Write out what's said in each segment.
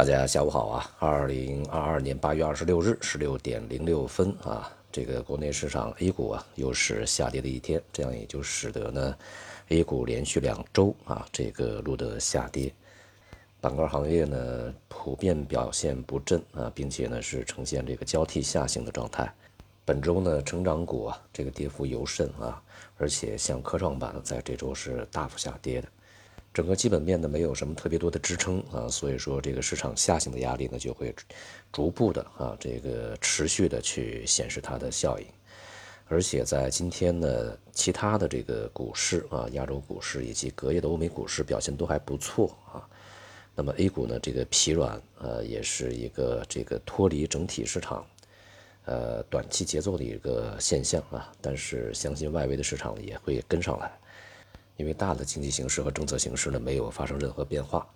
大家下午好啊！二零二二年八月二十六日十六点零六分啊，这个国内市场 A 股啊又是下跌的一天，这样也就使得呢 A 股连续两周啊这个录得下跌，板块行业呢普遍表现不振啊，并且呢是呈现这个交替下行的状态。本周呢成长股啊这个跌幅尤甚啊，而且像科创板在这周是大幅下跌的。整个基本面呢没有什么特别多的支撑啊，所以说这个市场下行的压力呢就会逐步的啊这个持续的去显示它的效应，而且在今天呢，其他的这个股市啊，亚洲股市以及隔夜的欧美股市表现都还不错啊。那么 A 股呢这个疲软呃也是一个这个脱离整体市场呃短期节奏的一个现象啊，但是相信外围的市场也会跟上来。因为大的经济形势和政策形势呢没有发生任何变化。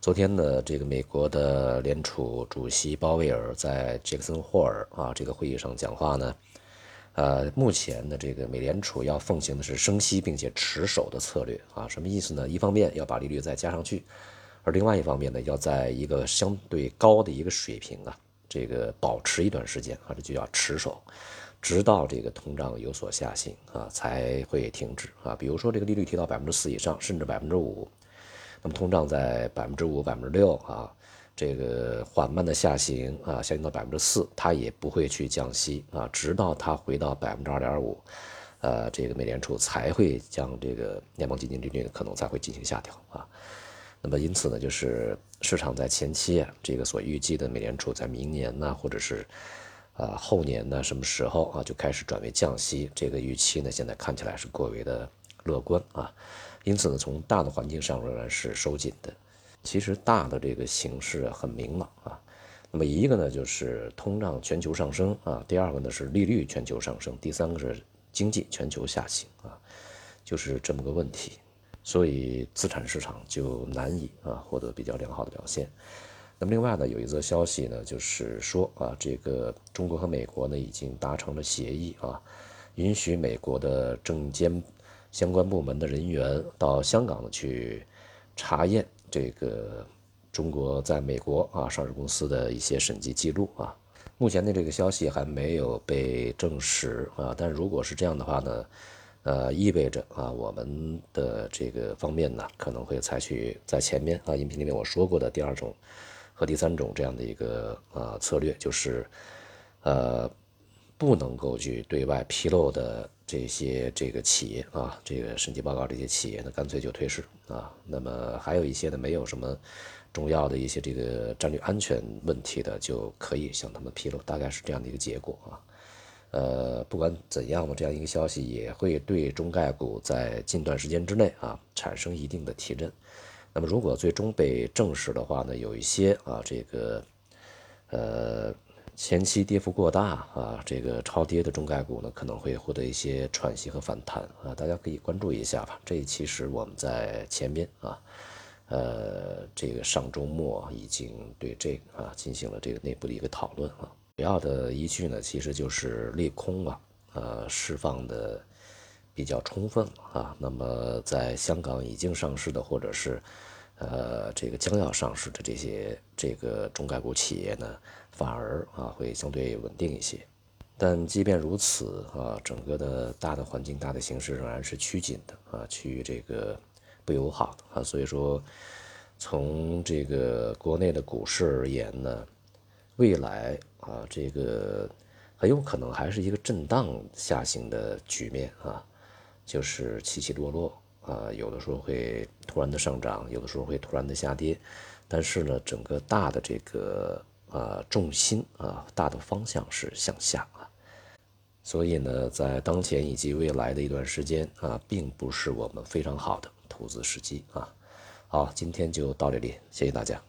昨天呢，这个美国的联储主席鲍威尔在杰克森霍尔啊这个会议上讲话呢，呃，目前呢这个美联储要奉行的是升息并且持守的策略啊，什么意思呢？一方面要把利率再加上去，而另外一方面呢，要在一个相对高的一个水平啊，这个保持一段时间啊，这就叫持守。直到这个通胀有所下行啊，才会停止啊。比如说这个利率提到百分之四以上，甚至百分之五，那么通胀在百分之五、百分之六啊，这个缓慢的下行啊，下行到百分之四，它也不会去降息啊，直到它回到百分之二点五，呃，这个美联储才会将这个联邦基金利率可能才会进行下调啊。那么因此呢，就是市场在前期啊，这个所预计的美联储在明年呢，或者是。啊，后年呢，什么时候啊就开始转为降息？这个预期呢，现在看起来是过于的乐观啊。因此呢，从大的环境上仍然是收紧的。其实大的这个形势很明朗啊。那么一个呢，就是通胀全球上升啊；第二个呢是利率全球上升；第三个是经济全球下行啊，就是这么个问题。所以资产市场就难以啊获得比较良好的表现。那么另外呢，有一则消息呢，就是说啊，这个中国和美国呢已经达成了协议啊，允许美国的证监相关部门的人员到香港去查验这个中国在美国啊上市公司的一些审计记录啊。目前的这个消息还没有被证实啊，但如果是这样的话呢，呃，意味着啊，我们的这个方面呢可能会采取在前面啊音频里面我说过的第二种。和第三种这样的一个呃策略，就是，呃，不能够去对外披露的这些这个企业啊，这个审计报告这些企业呢，干脆就退市啊。那么还有一些呢，没有什么重要的一些这个战略安全问题的，就可以向他们披露，大概是这样的一个结果啊。呃，不管怎样嘛，这样一个消息也会对中概股在近段时间之内啊产生一定的提振。那么，如果最终被证实的话呢，有一些啊，这个，呃，前期跌幅过大啊，这个超跌的中概股呢，可能会获得一些喘息和反弹啊，大家可以关注一下吧。这其实我们在前边啊，呃，这个上周末已经对这个啊进行了这个内部的一个讨论啊，主要的依据呢，其实就是利空啊，呃，释放的。比较充分啊，那么在香港已经上市的，或者是，呃，这个将要上市的这些这个中概股企业呢，反而啊会相对稳定一些。但即便如此啊，整个的大的环境、大的形势仍然是趋紧的啊，趋于这个不友好的啊。所以说，从这个国内的股市而言呢，未来啊，这个很有可能还是一个震荡下行的局面啊。就是起起落落啊，有的时候会突然的上涨，有的时候会突然的下跌，但是呢，整个大的这个啊重心啊大的方向是向下啊，所以呢，在当前以及未来的一段时间啊，并不是我们非常好的投资时机啊。好，今天就到这里，谢谢大家。